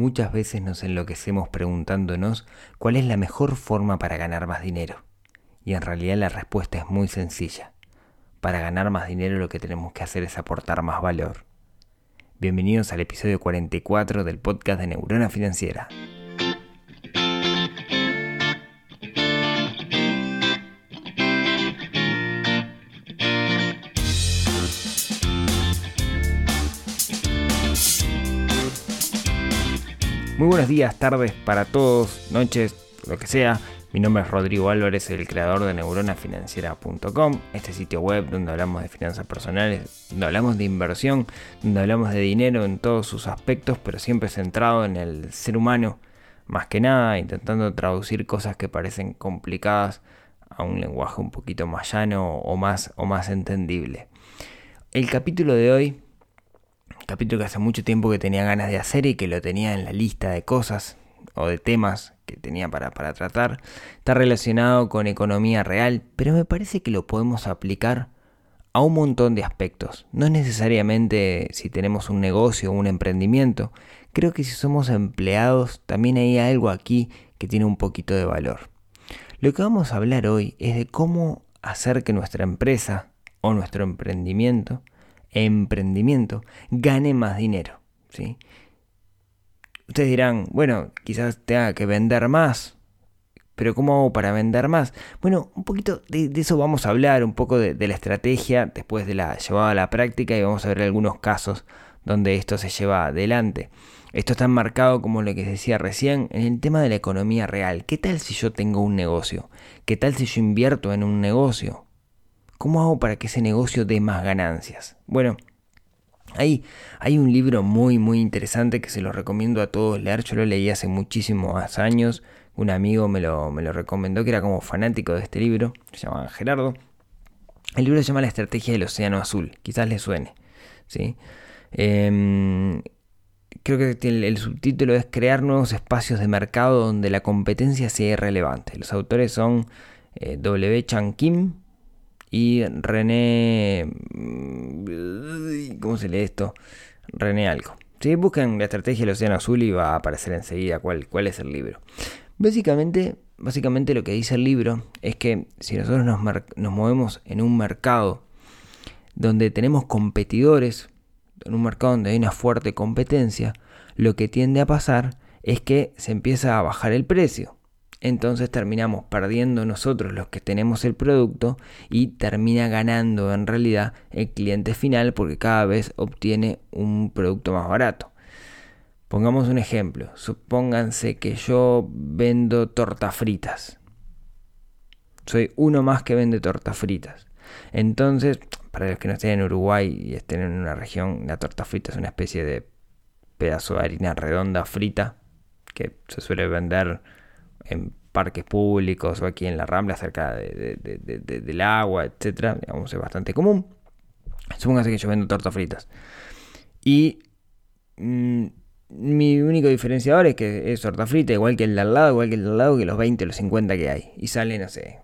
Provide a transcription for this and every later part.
Muchas veces nos enloquecemos preguntándonos cuál es la mejor forma para ganar más dinero. Y en realidad la respuesta es muy sencilla. Para ganar más dinero lo que tenemos que hacer es aportar más valor. Bienvenidos al episodio 44 del podcast de Neurona Financiera. Muy buenos días, tardes para todos, noches, lo que sea. Mi nombre es Rodrigo Álvarez, el creador de neuronafinanciera.com, este sitio web donde hablamos de finanzas personales, donde hablamos de inversión, donde hablamos de dinero en todos sus aspectos, pero siempre centrado en el ser humano, más que nada, intentando traducir cosas que parecen complicadas a un lenguaje un poquito más llano o más, o más entendible. El capítulo de hoy capítulo que hace mucho tiempo que tenía ganas de hacer y que lo tenía en la lista de cosas o de temas que tenía para, para tratar. Está relacionado con economía real, pero me parece que lo podemos aplicar a un montón de aspectos. No necesariamente si tenemos un negocio o un emprendimiento. Creo que si somos empleados también hay algo aquí que tiene un poquito de valor. Lo que vamos a hablar hoy es de cómo hacer que nuestra empresa o nuestro emprendimiento emprendimiento gane más dinero. ¿sí? Ustedes dirán, bueno, quizás tenga que vender más, pero ¿cómo hago para vender más? Bueno, un poquito de, eso vamos a hablar, un poco de, la estrategia después de la llevada a la práctica y vamos a ver algunos casos donde esto se lleva adelante. Esto está enmarcado, como lo que decía recién, en el tema de la economía real. ¿Qué tal si yo tengo un negocio? ¿Qué tal si yo invierto en un negocio? ¿Cómo hago para que ese negocio dé más ganancias? Bueno, hay, hay un libro muy muy interesante que se lo recomiendo a todos leer. Yo lo leí hace muchísimos años. Un amigo me lo, me lo recomendó que era como fanático de este libro. Se llama Gerardo. El libro se llama La Estrategia del Océano Azul. Quizás le suene. ¿sí? Em, creo que el, subtítulo es Crear nuevos espacios de mercado donde la competencia sea irrelevante. Los autores son eh, W. Chan Kim y René... Mm, ¿Cómo se lee esto? René algo. Si buscan la estrategia del Océano Azul y va a aparecer enseguida cuál, cuál es el libro. Básicamente, básicamente lo que dice el libro es que si nosotros nos, nos movemos en un mercado donde tenemos competidores, en un mercado donde hay una fuerte competencia, lo que tiende a pasar es que se empieza a bajar el precio entonces terminamos perdiendo nosotros los que tenemos el producto y termina ganando en realidad el cliente final porque cada vez obtiene un producto más barato. Pongamos un ejemplo, supónganse que yo vendo tortas fritas. Soy uno más que vende tortas fritas. Entonces, para los que no estén en Uruguay y estén en una región, la torta frita es una especie de pedazo de harina redonda frita que se suele vender en parques públicos o aquí en la Rambla cerca del agua, etcétera, digamos, es bastante común. Supóngase que yo vendo tortas fritas. Y mm, mi único diferenciador es que es torta frita, igual que el de al lado, igual que el de al lado, que los 20 o los 50 que hay. Y sale, no sé,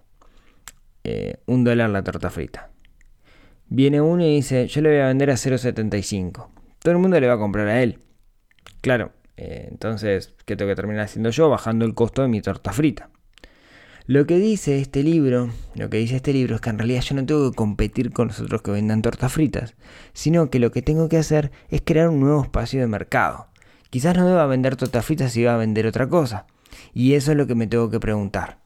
eh, un dólar la torta frita. Viene uno y dice, yo le voy a vender a 0.75. Todo el mundo le va a comprar a él. Claro, eh, entonces, ¿qué tengo que terminar haciendo yo? Bajando el costo de mi torta frita. Lo que dice este libro, lo que dice este libro es que en realidad yo no tengo que competir con los otros que vendan tortas fritas, sino que lo que tengo que hacer es crear un nuevo espacio de mercado. Quizás no deba vender tortas fritas si va a vender otra cosa. Y eso es lo que me tengo que preguntar.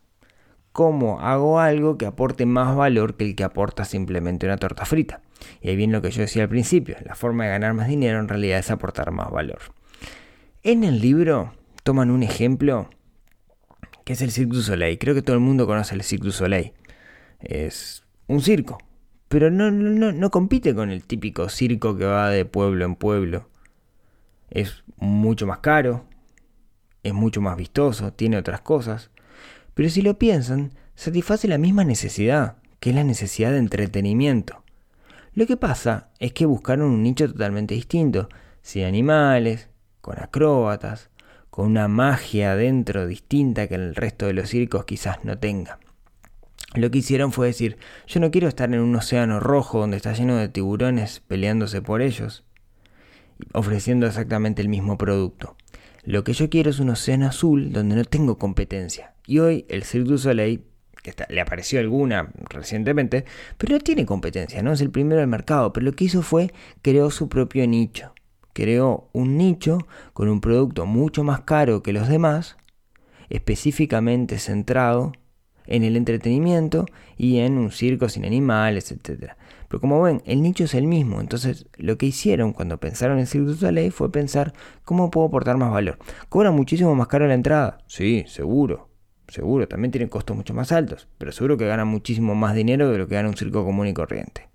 ¿Cómo hago algo que aporte más valor que el que aporta simplemente una torta frita? Y ahí viene lo que yo decía al principio, la forma de ganar más dinero en realidad es aportar más valor. En el libro toman un ejemplo que es el Cirque du Soleil. Creo que todo el mundo conoce el Cirque du Soleil. Es un circo, pero no, no, no compite con el típico circo que va de pueblo en pueblo. Es mucho más caro, es mucho más vistoso, tiene otras cosas. Pero si lo piensan, satisface la misma necesidad, que es la necesidad de entretenimiento. Lo que pasa es que buscaron un nicho totalmente distinto, sin animales, con acróbatas, con una magia dentro distinta que el resto de los circos quizás no tenga. Lo que hicieron fue decir, yo no quiero estar en un océano rojo donde está lleno de tiburones peleándose por ellos, ofreciendo exactamente el mismo producto. lo que yo quiero es un océano azul donde no tengo competencia. Y hoy el Cirque du Soleil, que le apareció alguna recientemente, pero no tiene competencia, no es el primero del mercado, pero lo que hizo fue creó su propio nicho. Creó un nicho con un producto mucho más caro que los demás, específicamente centrado en el entretenimiento y en un circo sin animales, etc. Pero como ven, el nicho es el mismo, entonces lo que hicieron cuando pensaron en Cirque du Soleil fue pensar cómo puedo aportar más valor. ¿Cobra muchísimo más caro la entrada? Sí, seguro, seguro, también tienen costos mucho más altos, pero seguro que ganan muchísimo más dinero de lo que gana un circo común y corriente.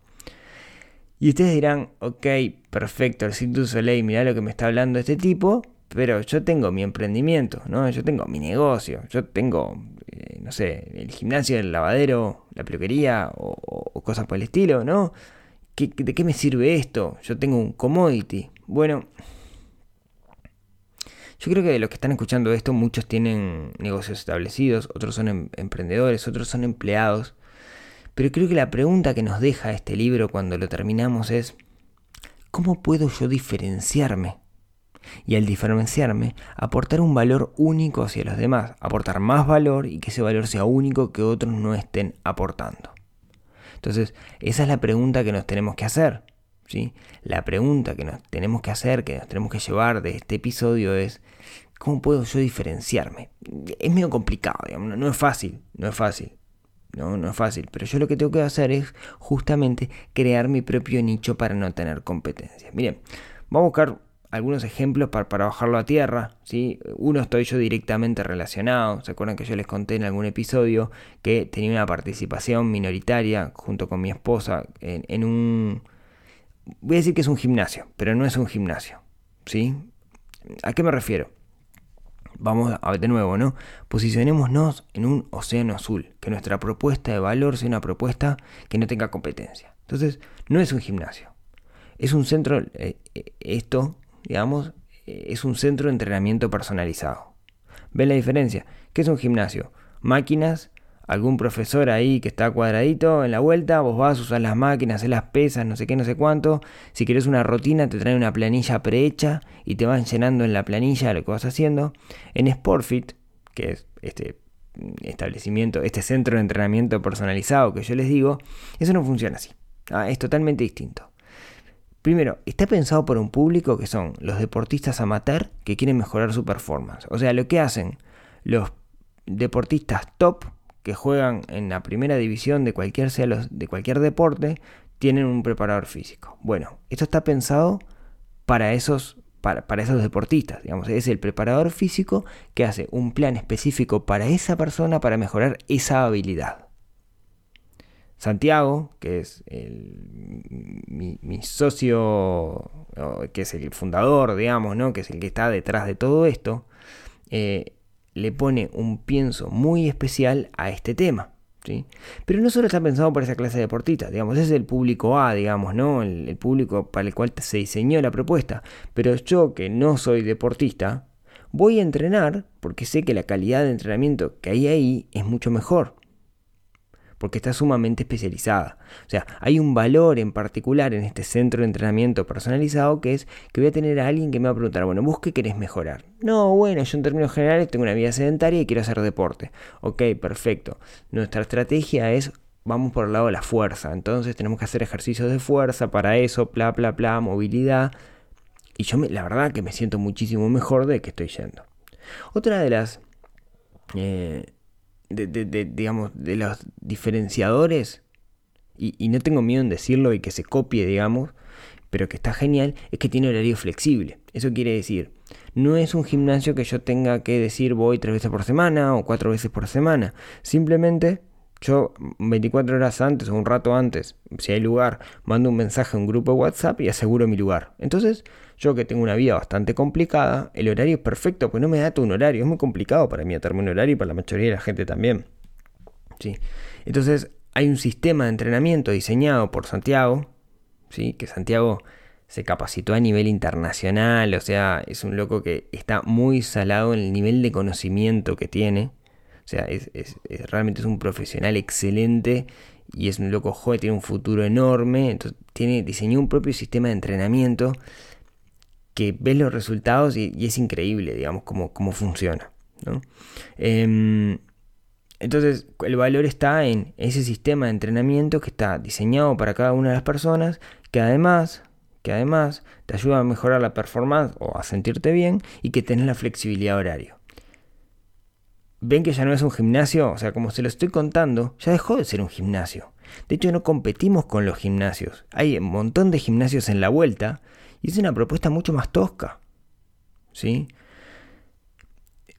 Y ustedes dirán, ok, perfecto, el Cirque du Soleil, mirá lo que me está hablando este tipo, pero yo tengo mi emprendimiento, ¿no? Yo tengo mi negocio, yo tengo, eh, no sé, el gimnasio, el lavadero, la peluquería o, cosas por el estilo, ¿no? ¿De qué me sirve esto? Yo tengo un commodity. Bueno, yo creo que de los que están escuchando esto, muchos tienen negocios establecidos, otros son em, emprendedores, otros son empleados. Pero creo que la pregunta que nos deja este libro cuando lo terminamos es, ¿cómo puedo yo diferenciarme y al diferenciarme, aportar un valor único hacia los demás, aportar más valor y que ese valor sea único que otros no estén aportando. Entonces, esa es la pregunta que nos tenemos que hacer. ¿sí? La pregunta que nos tenemos que hacer, que nos tenemos que llevar de este episodio es, ¿cómo puedo yo diferenciarme? Es medio complicado, digamos, no es fácil, no es fácil. No, no es fácil, pero yo lo que tengo que hacer es justamente crear mi propio nicho para no tener competencia. Miren, vamos a buscar algunos ejemplos para, bajarlo a tierra. ¿sí? Uno estoy yo directamente relacionado. ¿Se acuerdan que yo les conté en algún episodio que tenía una participación minoritaria junto con mi esposa en, un... Voy a decir que es un gimnasio, pero no es un gimnasio. ¿sí? ¿A qué me refiero? Vamos a ver de nuevo, ¿no? Posicionémonos en un océano azul, que nuestra propuesta de valor sea una propuesta que no tenga competencia. Entonces, no es un gimnasio. Es un centro, eh, eh, esto digamos, eh, es un centro de entrenamiento personalizado. ¿Ven la diferencia? ¿Qué es un gimnasio? Máquinas, algún profesor ahí que está cuadradito en la vuelta, vos vas, a usar las máquinas, hacer las pesas, no sé qué, no sé cuánto. Si quieres una rutina, te trae una planilla prehecha y te van llenando en la planilla lo que vas haciendo. En Sportfit, que es este establecimiento, este centro de entrenamiento personalizado que yo les digo, eso no funciona así. Ah, es totalmente distinto. Primero, está pensado por un público que son los deportistas amateur que quieren mejorar su performance. O sea, lo que hacen los deportistas top que juegan en la primera división de cualquier, de cualquier deporte tienen un preparador físico. Bueno, esto está pensado para esos, para, para esos deportistas. Digamos, es el preparador físico que hace un plan específico para esa persona para mejorar esa habilidad. Santiago, que es mi, socio, que es el fundador, digamos, ¿no? que es el que está detrás de todo esto, eh, le pone un pienso muy especial a este tema. ¿sí? Pero no solo está pensado por esa clase de deportistas, digamos, es el público A, digamos, ¿no? El público para el cual se diseñó la propuesta. Pero yo, que no soy deportista, voy a entrenar porque sé que la calidad de entrenamiento que hay ahí es mucho mejor porque está sumamente especializada. O sea, hay un valor en particular en este centro de entrenamiento personalizado que es que voy a tener a alguien que me va a preguntar, bueno, ¿vos qué querés mejorar? No, bueno, yo en términos generales tengo una vida sedentaria y quiero hacer deporte. Ok, perfecto. Nuestra estrategia es vamos por el lado de la fuerza. Entonces tenemos que hacer ejercicios de fuerza para eso, bla, bla, bla, movilidad. Y yo la verdad que me siento muchísimo mejor de que estoy yendo. Otra de las eh, de, digamos, de los diferenciadores, y, no tengo miedo en decirlo y que se copie, digamos, pero que está genial, es que tiene horario flexible. Eso quiere decir, no es un gimnasio que yo tenga que decir voy tres veces por semana o cuatro veces por semana. Simplemente yo 24 horas antes o un rato antes, si hay lugar, mando un mensaje a un grupo de WhatsApp y aseguro mi lugar. Entonces, yo que tengo una vida bastante complicada, el horario es perfecto, pues no me da todo un horario. Es muy complicado para mí atarme un horario y para la mayoría de la gente también. ¿sí? Entonces, hay un sistema de entrenamiento diseñado por Santiago, ¿sí? que Santiago se capacitó a nivel internacional, o sea, es un loco que está muy salado en el nivel de conocimiento que tiene. O sea, es, realmente es un profesional excelente y es un loco joven, tiene un futuro enorme. Entonces, tiene, diseñó un propio sistema de entrenamiento que ves los resultados y, es increíble, digamos, cómo, cómo funciona. Em, entonces, el valor está en ese sistema de entrenamiento que está diseñado para cada una de las personas, que además, que además te ayuda a mejorar la performance o a sentirte bien y que tenés la flexibilidad horaria. Ven que ya no es un gimnasio, o sea, como se lo estoy contando, ya dejó de ser un gimnasio. De hecho, no competimos con los gimnasios. Hay un montón de gimnasios en la vuelta y es una propuesta mucho más tosca. ¿Sí?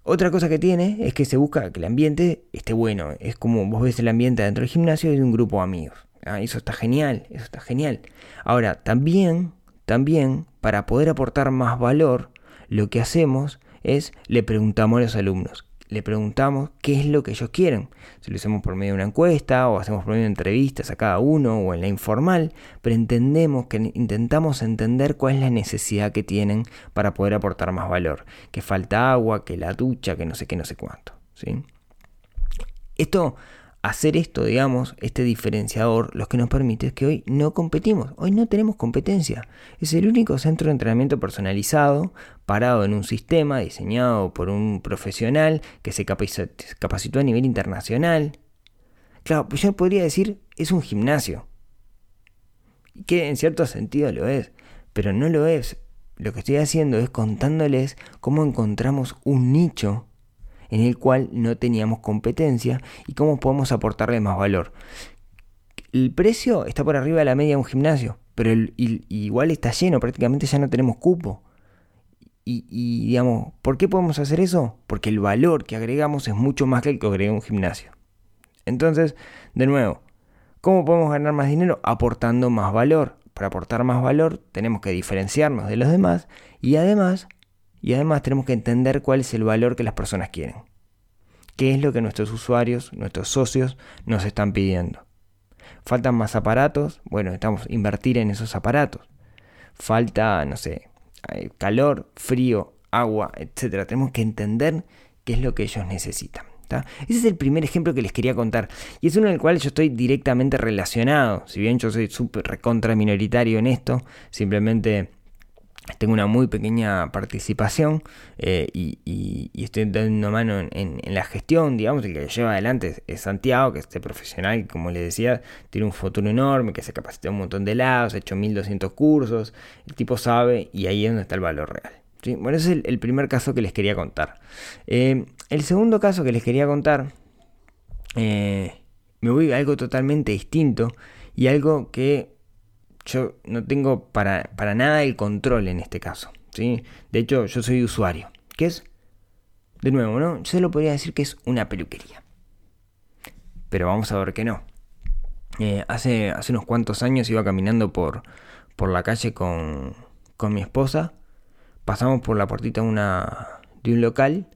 Otra cosa que tiene es que se busca que el ambiente esté bueno. Es como vos ves el ambiente dentro del gimnasio y de un grupo de amigos. Ah, eso está genial, eso está genial. Ahora, también, también, para poder aportar más valor, lo que hacemos es le preguntamos a los alumnos, le preguntamos qué es lo que ellos quieren. Si lo hacemos por medio de una encuesta o hacemos por medio de entrevistas a cada uno o en la informal, pero entendemos que intentamos entender cuál es la necesidad que tienen para poder aportar más valor. Que falta agua, que la ducha, que no sé qué, no sé cuánto. ¿sí? Esto hacer esto, digamos, este diferenciador, lo que nos permite es que hoy no competimos, hoy no tenemos competencia. Es el único centro de entrenamiento personalizado, parado en un sistema diseñado por un profesional que se capacitó a nivel internacional. Claro, pues yo podría decir, es un gimnasio. Que en cierto sentido lo es, pero no lo es. Lo que estoy haciendo es contándoles cómo encontramos un nicho en el cual no teníamos competencia y cómo podemos aportarle más valor. El precio está por arriba de la media de un gimnasio, pero igual está lleno, prácticamente ya no tenemos cupo. Y, digamos, ¿por qué podemos hacer eso? Porque el valor que agregamos es mucho más que el que agrega un gimnasio. Entonces, de nuevo, ¿cómo podemos ganar más dinero? Aportando más valor. Para aportar más valor tenemos que diferenciarnos de los demás y además y además tenemos que entender cuál es el valor que las personas quieren. ¿Qué es lo que nuestros usuarios, nuestros socios nos están pidiendo? ¿Faltan más aparatos? Bueno, estamos a invertir en esos aparatos. Falta, no sé, calor, frío, agua, etc. Tenemos que entender qué es lo que ellos necesitan. Ese es el primer ejemplo que les quería contar. Y es uno en el cual yo estoy directamente relacionado. Si bien yo soy súper recontra minoritario en esto, simplemente tengo una muy pequeña participación eh, y, estoy dando mano en, la gestión, digamos, el que lleva adelante es, Santiago, que es este profesional que, como les decía, tiene un futuro enorme, que se capacita un montón de lados, ha hecho 1200 cursos, el tipo sabe y ahí es donde está el valor real. Bueno, ese es el, primer caso que les quería contar. Eh, el segundo caso que les quería contar, eh, me voy a algo totalmente distinto y algo que yo no tengo para, nada el control en este caso. ¿sí? De hecho, yo soy usuario. ¿Qué es? De nuevo, ¿no? Yo lo podría decir que es una peluquería. Pero vamos a ver que no. Eh, hace, hace unos cuantos años iba caminando por, por la calle con, con mi esposa. Pasamos por la puertita de un local.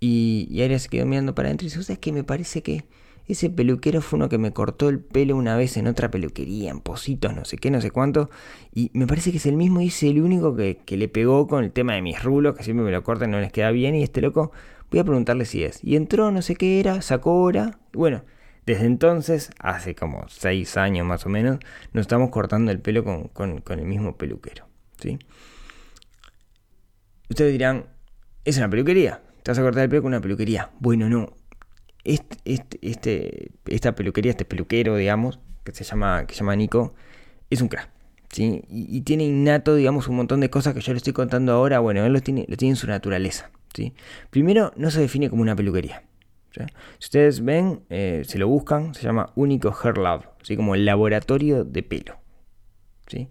Y, y Aria se quedó mirando para adentro y dice, ¿sabes qué? Me parece que ese peluquero fue uno que me cortó el pelo una vez en otra peluquería, en Positos, no sé qué, no sé cuánto. Y me parece que es el mismo y es el único que, le pegó con el tema de mis rulos, que siempre me lo cortan no les queda bien. Y este loco, voy a preguntarle si es. Y entró, no sé qué era, sacó hora. Bueno, desde entonces, hace como seis años más o menos, nos estamos cortando el pelo con, con el mismo peluquero. ¿sí? Ustedes dirán, ¿es una peluquería? ¿Te vas a cortar el pelo con una peluquería? Bueno, no este, este, esta peluquería, este peluquero, digamos, que se llama, que se llama Nico, es un crack. ¿sí? Y, tiene innato, digamos, un montón de cosas que yo le estoy contando ahora. Bueno, él lo tiene, lo tiene en su naturaleza. ¿sí? Primero, no se define como una peluquería. Si ustedes ven, eh, se lo buscan, se llama Único Hair Lab, ¿sí? como el laboratorio de pelo. ¿sí?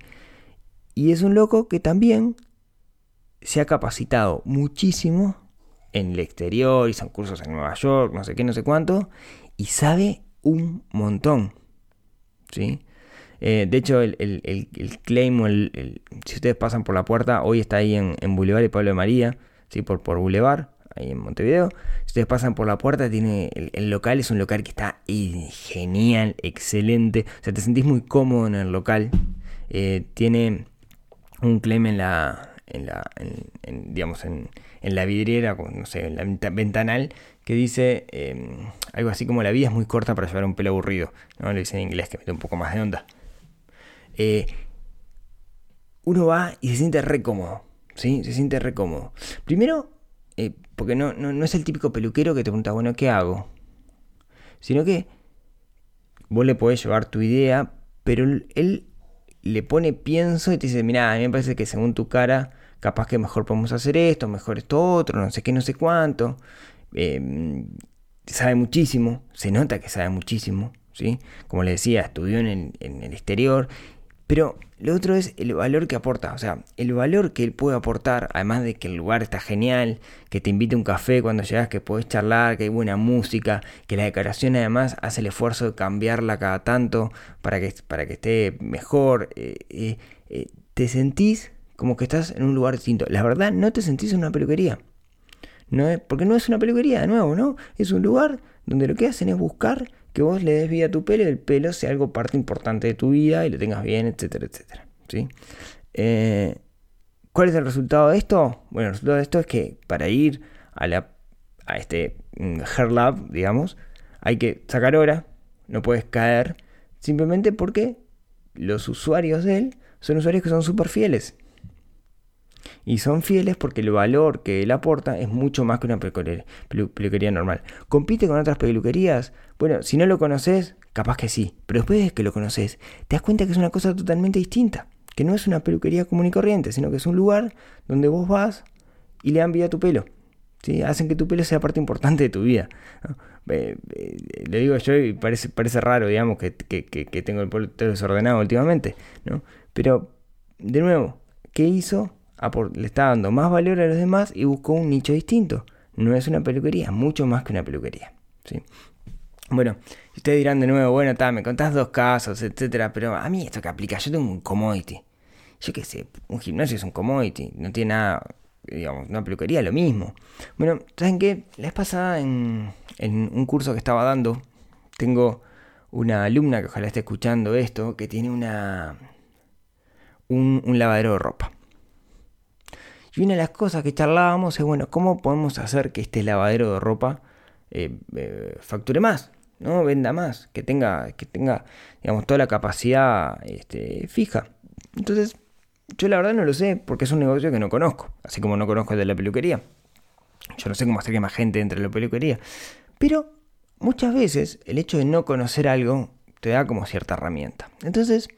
Y es un loco que también se ha capacitado muchísimo en el exterior, son cursos en Nueva York, no sé qué, no sé cuánto, y sabe un montón. ¿sí? Eh, de hecho, el, el, claim, el, si ustedes pasan por la puerta, hoy está ahí en, en Boulevard y Pablo de María, ¿sí? por, por Boulevard, ahí en Montevideo. Si ustedes pasan por la puerta, tiene el, local es un local que está genial, excelente. O sea, te sentís muy cómodo en el local. Eh, tiene un claim en la, en la digamos, en, en la vidriera, no sé, en la ventanal, que dice em, algo así como la vida es muy corta para llevar un pelo aburrido. ¿no? Lo dice en inglés, que mete un poco más de onda. Eh, uno va y se siente re cómodo. ¿Sí? Se siente re cómodo. Primero, eh, porque no, no, es el típico peluquero que te pregunta, bueno, ¿qué hago? Sino que vos le podés llevar tu idea, pero él, le pone pienso y te dice, mira, a mí me parece que según tu cara, capaz que mejor podemos hacer esto, mejor esto otro, no sé qué, no sé cuánto. Em, sabe muchísimo, se nota que sabe muchísimo, ¿sí? Como le decía, estudió en el exterior pero lo otro es el valor que aporta, o sea, el valor que él puede aportar, además de que el lugar está genial, que te invite a un café cuando llegas, que podés charlar, que hay buena música, que la decoración además hace el esfuerzo de cambiarla cada tanto para que, para que esté mejor. Eh, eh, eh, te sentís como que estás en un lugar distinto. La verdad, no te sentís en una peluquería. No es, porque no es una peluquería, de nuevo, ¿no? Es un lugar donde lo que hacen es buscar que vos le des vida a tu pelo y el pelo sea algo parte importante de tu vida y lo tengas bien, etcétera, etcétera. ¿sí? Eh, ¿Cuál es el resultado de esto? Bueno, el resultado de esto es que para ir a, la, este mm, Hair Lab, digamos, hay que sacar hora, no puedes caer, simplemente porque los usuarios de él son usuarios que son súper fieles. Y son fieles porque el valor que él aporta es mucho más que una peluquería, normal. ¿Compite con otras peluquerías? Bueno, si no lo conoces, capaz que sí. Pero después de que lo conoces, te das cuenta que es una cosa totalmente distinta. Que no es una peluquería común y corriente, sino que es un lugar donde vos vas y le dan vida a tu pelo. ¿sí? Hacen que tu pelo sea parte importante de tu vida. le digo yo y parece, parece raro, digamos, que, tengo el pelo desordenado últimamente. ¿no? Pero, de nuevo, ¿qué hizo? Le está dando más valor a los demás y buscó un nicho distinto. No es una peluquería, mucho más que una peluquería. ¿sí? Bueno, ustedes dirán de nuevo, bueno, ta, me contás dos casos, etcétera, pero a mí esto que aplica, yo tengo un commodity. Yo qué sé, un gimnasio es un commodity, no tiene nada, digamos, una peluquería, lo mismo. Bueno, ¿saben qué? La vez pasada en, un curso que estaba dando, tengo una alumna que ojalá esté escuchando esto, que tiene una un lavadero de ropa. Y una de las cosas que charlábamos es, bueno, ¿cómo podemos hacer que este lavadero de ropa eh, eh, facture más? ¿no? Venda más, que tenga, que tenga, digamos, toda la capacidad este, fija. Entonces, yo la verdad no lo sé, porque es un negocio que no conozco, así como no conozco el de la peluquería. Yo no sé cómo hacer que más gente entre en la peluquería. Pero muchas veces el hecho de no conocer algo te da como cierta herramienta. Entonces,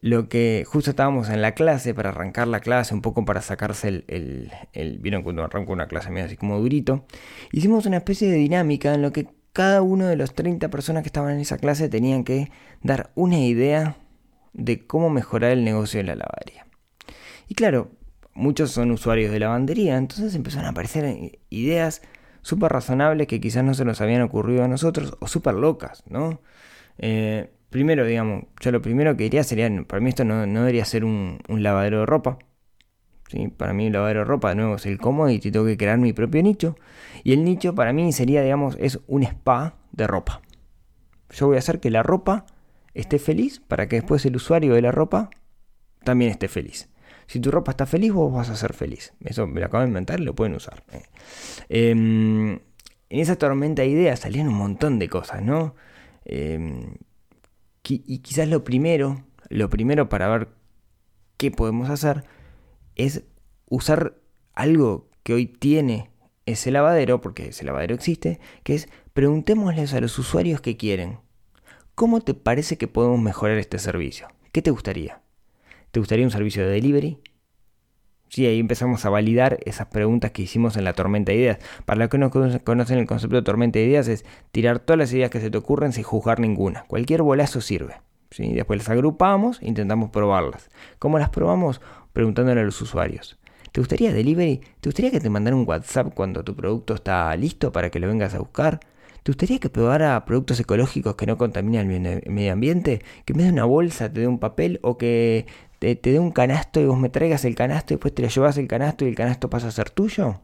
lo que justo estábamos en la clase para arrancar la clase, un poco para sacarse el, el, vieron cuando arranco una clase medio así como durito, hicimos una especie de dinámica en lo que cada uno de los 30 personas que estaban en esa clase tenían que dar una idea de cómo mejorar el negocio de la lavandería. Y claro, muchos son usuarios de lavandería, entonces empezaron a aparecer ideas súper razonables que quizás no se nos habían ocurrido a nosotros o súper locas, ¿no? Eh, primero, digamos, yo lo primero que diría sería, para mí esto no, debería ser un, lavadero de ropa. ¿sí? Para mí lavadero de ropa, de nuevo, es el cómodo y tengo que crear mi propio nicho. Y el nicho para mí sería, digamos, es un spa de ropa. Yo voy a hacer que la ropa esté feliz para que después el usuario de la ropa también esté feliz. Si tu ropa está feliz, vos vas a ser feliz. Eso me lo acabo de inventar y lo pueden usar. Em, en esa tormenta de ideas salían un montón de cosas, ¿no? Em, y quizás lo primero, lo primero para ver qué podemos hacer es usar algo que hoy tiene ese lavadero, porque ese lavadero existe, que es preguntémosles a los usuarios qué quieren. ¿Cómo te parece que podemos mejorar este servicio? ¿Qué te gustaría? ¿Te gustaría un servicio de delivery? Sí, ahí empezamos a validar esas preguntas que hicimos en la tormenta de ideas. Para los que no conocen el concepto de tormenta de ideas es tirar todas las ideas que se te ocurren sin juzgar ninguna. Cualquier bolazo sirve. ¿sí? Después las agrupamos e intentamos probarlas. ¿Cómo las probamos? Preguntándole a los usuarios. ¿Te gustaría delivery? ¿Te gustaría que te mandara un WhatsApp cuando tu producto está listo para que lo vengas a buscar? ¿Te gustaría que probara productos ecológicos que no contaminan el medio ambiente? ¿Que me vez de una bolsa te dé un papel? ¿O que te, dé un canasto y vos me traigas el canasto y después te lo llevas el canasto y el canasto pasa a ser tuyo?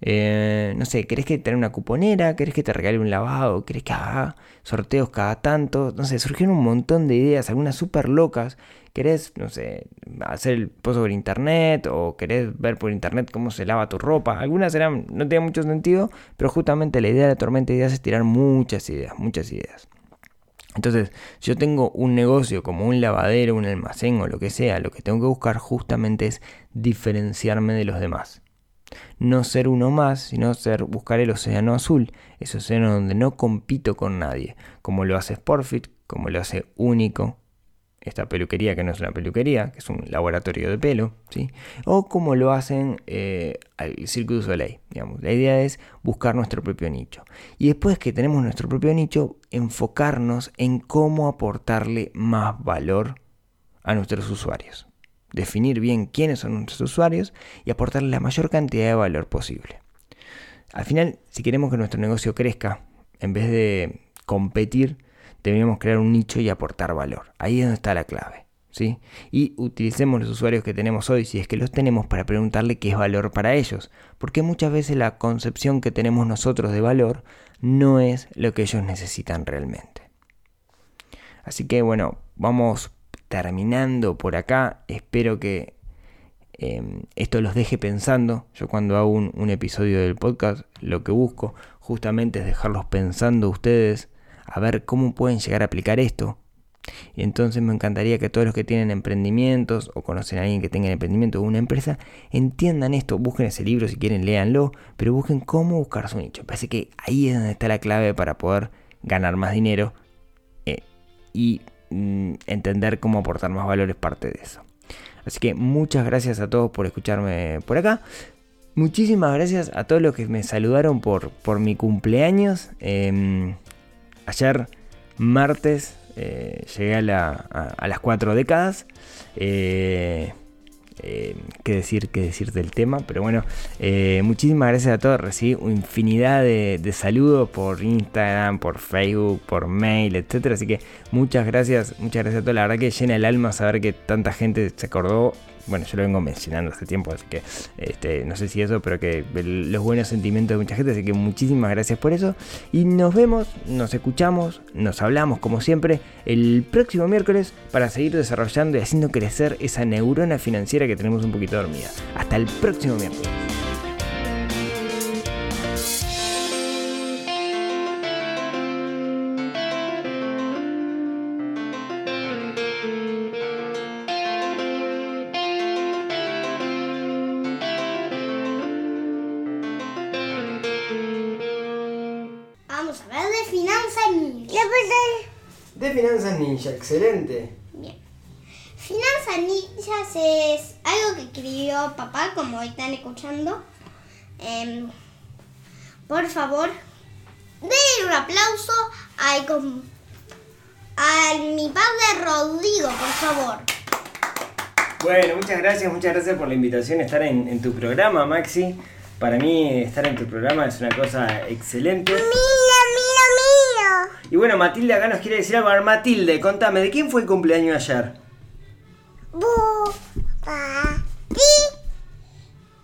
Eh, no sé, ¿querés que te una cuponera? ¿Querés que te regale un lavado? ¿Querés que haga sorteos cada tanto? No sé, surgieron un montón de ideas, algunas súper locas. ¿Querés, no sé, hacer el pozo por internet? ¿O querés ver por internet cómo se lava tu ropa? Algunas eran, no tenían mucho sentido, pero justamente la idea de la tormenta de ideas es tirar muchas ideas, muchas ideas. Entonces, si yo tengo un negocio como un lavadero, un almacén o lo que sea, lo que tengo que buscar justamente es diferenciarme de los demás. No ser uno más, sino ser buscar el océano azul, ese océano donde no compito con nadie, como lo hace Sportfit, como lo hace Único, esta peluquería que no es una peluquería, que es un laboratorio de pelo, ¿sí? o como lo hacen eh, al Cirque du Soleil. Digamos. La idea es buscar nuestro propio nicho. Y después que tenemos nuestro propio nicho, enfocarnos en cómo aportarle más valor a nuestros usuarios. Definir bien quiénes son nuestros usuarios y aportarle la mayor cantidad de valor posible. Al final, si queremos que nuestro negocio crezca, en vez de competir, deberíamos crear un nicho y aportar valor. Ahí es donde está la clave. ¿sí? Y utilicemos los usuarios que tenemos hoy, si es que los tenemos, para preguntarle qué es valor para ellos. Porque muchas veces la concepción que tenemos nosotros de valor no es lo que ellos necesitan realmente. Así que bueno, vamos terminando por acá. Espero que em, esto los deje pensando. Yo cuando hago un episodio del podcast, lo que busco justamente es dejarlos pensando ustedes a ver cómo pueden llegar a aplicar esto. Y entonces me encantaría que todos los que tienen emprendimientos o conocen a alguien que tenga emprendimiento o una empresa entiendan esto, busquen ese libro si quieren, léanlo, pero busquen cómo buscar su nicho. Parece que ahí es donde está la clave para poder ganar más dinero eh, y mm, entender cómo aportar más valor es parte de eso. Así que muchas gracias a todos por escucharme por acá. Muchísimas gracias a todos los que me saludaron por, por mi cumpleaños. Em, Ayer, martes, eh, llegué a, las cuatro décadas. Eh, eh, qué decir, qué decir del tema, pero bueno, muchísimas gracias a todos. Recibí infinidad de, de, saludos por Instagram, por Facebook, por mail, etcétera. Así que muchas gracias, muchas gracias a todos. La verdad que llena el alma saber que tanta gente se acordó bueno, yo lo vengo mencionando hace tiempo, así que este, no sé si eso, pero que los buenos sentimientos de mucha gente, así que muchísimas gracias por eso. Y nos vemos, nos escuchamos, nos hablamos como siempre el próximo miércoles para seguir desarrollando y haciendo crecer esa neurona financiera que tenemos un poquito dormida. Hasta el próximo miércoles. De Finanzas Ninja, excelente. Bien. Finanzas Ninjas es algo que escribió papá, como están escuchando. Em, por favor, denle un aplauso a, a mi padre Rodrigo, por favor. Bueno, muchas gracias, muchas gracias por la invitación a estar en, en tu programa, Maxi. Para mí estar en tu programa es una cosa excelente. Y bueno, Matilde acá nos quiere decir algo. Matilde, contame, ¿de quién fue el cumpleaños ayer?